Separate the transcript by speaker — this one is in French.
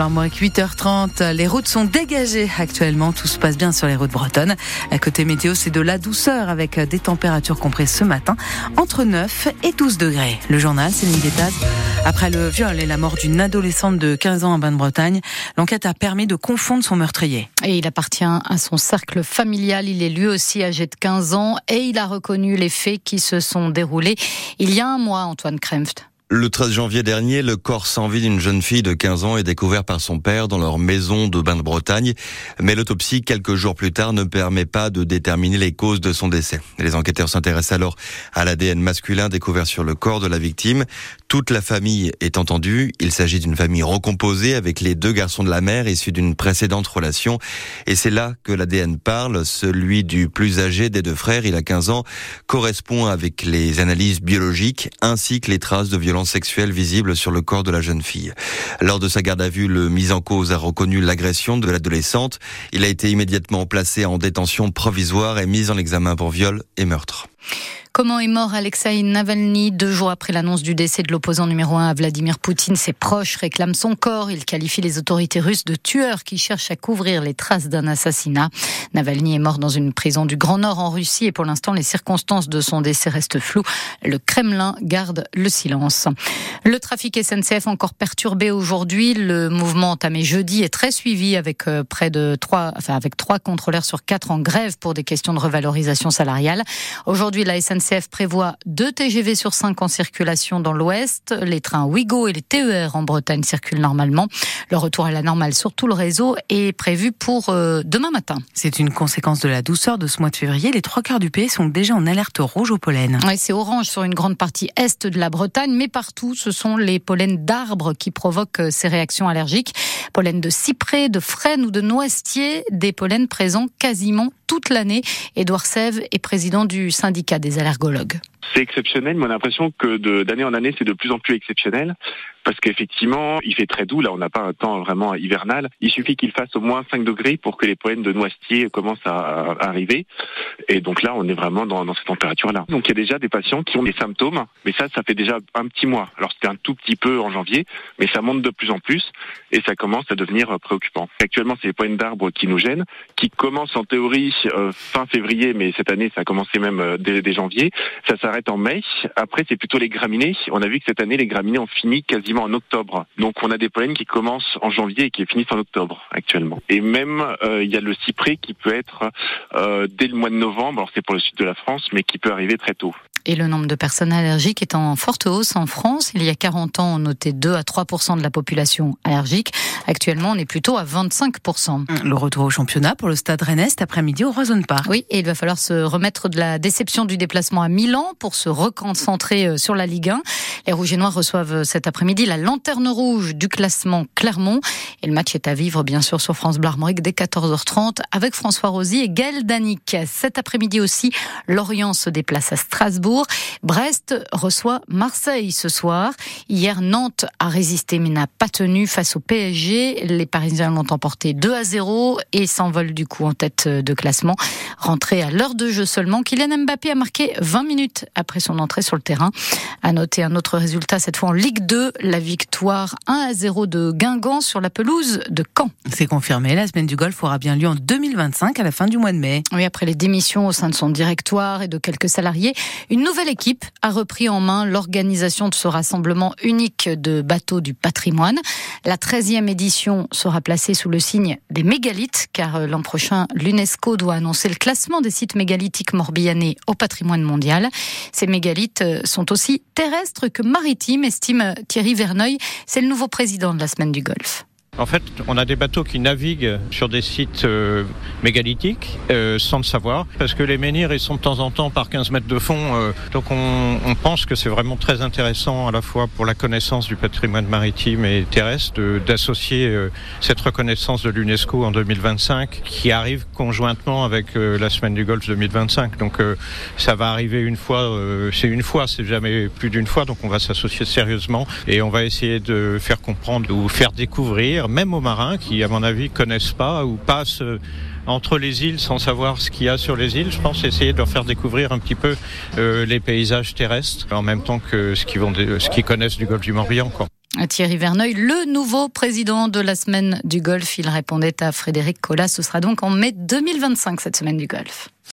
Speaker 1: Par mois 8h30, les routes sont dégagées actuellement. Tout se passe bien sur les routes bretonnes. À côté météo, c'est de la douceur avec des températures comprises ce matin entre 9 et 12 degrés. Le journal, c'est Guettaz. Après le viol et la mort d'une adolescente de 15 ans en Bain-de-Bretagne, l'enquête a permis de confondre son meurtrier.
Speaker 2: Et il appartient à son cercle familial. Il est lui aussi âgé de 15 ans et il a reconnu les faits qui se sont déroulés il y a un mois, Antoine Kremft.
Speaker 3: Le 13 janvier dernier, le corps sans vie d'une jeune fille de 15 ans est découvert par son père dans leur maison de bain de Bretagne. Mais l'autopsie, quelques jours plus tard, ne permet pas de déterminer les causes de son décès. Les enquêteurs s'intéressent alors à l'ADN masculin découvert sur le corps de la victime. Toute la famille est entendue. Il s'agit d'une famille recomposée avec les deux garçons de la mère issus d'une précédente relation. Et c'est là que l'ADN parle. Celui du plus âgé des deux frères, il a 15 ans, correspond avec les analyses biologiques ainsi que les traces de violence sexuelle visible sur le corps de la jeune fille. Lors de sa garde à vue, le mis en cause a reconnu l'agression de l'adolescente. Il a été immédiatement placé en détention provisoire et mis en examen pour viol et meurtre.
Speaker 2: Comment est mort Alexei Navalny deux jours après l'annonce du décès de l'opposant numéro un à Vladimir Poutine Ses proches réclament son corps. Il qualifie les autorités russes de tueurs qui cherchent à couvrir les traces d'un assassinat. Navalny est mort dans une prison du Grand Nord en Russie et pour l'instant les circonstances de son décès restent floues. Le Kremlin garde le silence. Le trafic SNCF encore perturbé aujourd'hui. Le mouvement entamé jeudi est très suivi avec euh, près de trois, enfin avec trois contrôleurs sur quatre en grève pour des questions de revalorisation salariale. Aujourd'hui, la SNCF SNCF prévoit deux TGV sur 5 en circulation dans l'Ouest. Les trains Ouigo et les TER en Bretagne circulent normalement. Le retour à la normale sur tout le réseau est prévu pour euh, demain matin.
Speaker 1: C'est une conséquence de la douceur de ce mois de février. Les trois quarts du pays sont déjà en alerte rouge au pollen.
Speaker 2: C'est orange sur une grande partie est de la Bretagne, mais partout, ce sont les pollens d'arbres qui provoquent euh, ces réactions allergiques. Pollen de cyprès, de frêne ou de noisetier, des pollens présents quasiment toute l'année. Édouard Sève est président du syndicat des allergologues.
Speaker 4: C'est exceptionnel, mais on a l'impression que d'année en année, c'est de plus en plus exceptionnel parce qu'effectivement, il fait très doux. Là, on n'a pas un temps vraiment hivernal. Il suffit qu'il fasse au moins 5 degrés pour que les poèmes de noisetier commencent à, arriver. Et donc là, on est vraiment dans, dans cette température-là. Donc il y a déjà des patients qui ont des symptômes, mais ça, ça fait déjà un petit mois. Alors c'était un tout petit peu en janvier, mais ça monte de plus en plus et ça commence à devenir préoccupant. Actuellement, c'est les poèmes d'arbres qui nous gênent, qui commencent en théorie euh, fin février, mais cette année, ça a commencé même euh, dès, dès janvier. Ça s'arrête en mai. Après, c'est plutôt les graminées. On a vu que cette année, les graminées ont fini quasiment en octobre. Donc on a des pollens qui commencent en janvier et qui finissent en octobre actuellement. Et même euh, il y a le cyprès qui peut être euh, dès le mois de novembre. Alors c'est pour le sud de la France, mais qui peut arriver très tôt
Speaker 2: et le nombre de personnes allergiques est en forte hausse en France. Il y a 40 ans, on notait 2 à 3 de la population allergique. Actuellement, on est plutôt à 25
Speaker 1: Le retour au championnat pour le Stade Rennais cet après-midi au Roison Park.
Speaker 2: Oui, et il va falloir se remettre de la déception du déplacement à Milan pour se reconcentrer euh, sur la Ligue 1. Les Rouges et Noirs reçoivent euh, cet après-midi la lanterne rouge du classement Clermont. Et le match est à vivre, bien sûr, sur France Bleu dès 14h30 avec François Rosy et Gaël Danic. Cet après-midi aussi, Lorient se déplace à Strasbourg. Brest reçoit Marseille ce soir. Hier, Nantes a résisté mais n'a pas tenu face au PSG. Les Parisiens l'ont emporté 2 à 0 et s'envolent du coup en tête de classement. Rentré à l'heure de jeu seulement, Kylian Mbappé a marqué 20 minutes après son entrée sur le terrain. À noter un autre résultat, cette fois en Ligue 2, la victoire 1 à 0 de Guingamp sur la pelouse de Caen.
Speaker 1: C'est confirmé, la semaine du golf aura bien lieu en 2025 à la fin du mois de mai.
Speaker 2: Oui, après les démissions au sein de son directoire et de quelques salariés, une nouvelle équipe a repris en main l'organisation de ce rassemblement unique de bateaux du patrimoine. La 13e édition sera placée sous le signe des mégalithes, car euh, l'an prochain, l'UNESCO doit annoncer le classement des sites mégalithiques morbihanais au patrimoine mondial. Ces mégalithes euh, sont aussi terrestres que maritimes, estime Thierry Verneuil. C'est le nouveau président de la Semaine du Golfe.
Speaker 5: En fait, on a des bateaux qui naviguent sur des sites euh, mégalithiques euh, sans le savoir, parce que les menhirs ils sont de temps en temps par 15 mètres de fond. Euh, donc on, on, pense que c'est vraiment très intéressant à la fois pour la connaissance du patrimoine maritime et terrestre d'associer cette reconnaissance de l'UNESCO en 2025 qui arrive conjointement avec la semaine du Golfe 2025. Donc ça va arriver une fois, c'est une fois, c'est jamais plus d'une fois. Donc on va s'associer sérieusement et on va essayer de faire comprendre ou faire découvrir même aux marins qui, à mon avis, connaissent pas ou passent euh, entre les îles sans savoir ce qu'il y a sur les îles. Je pense essayer de leur faire découvrir un petit peu euh, les paysages terrestres en même temps que ce qu'ils, vont, ce qu'ils connaissent du golfe du Morbihan.
Speaker 2: Thierry Verneuil, le nouveau président de la semaine du golf. Il répondait à Frédéric Collat. Ce sera donc en mai 2025, cette semaine du golf.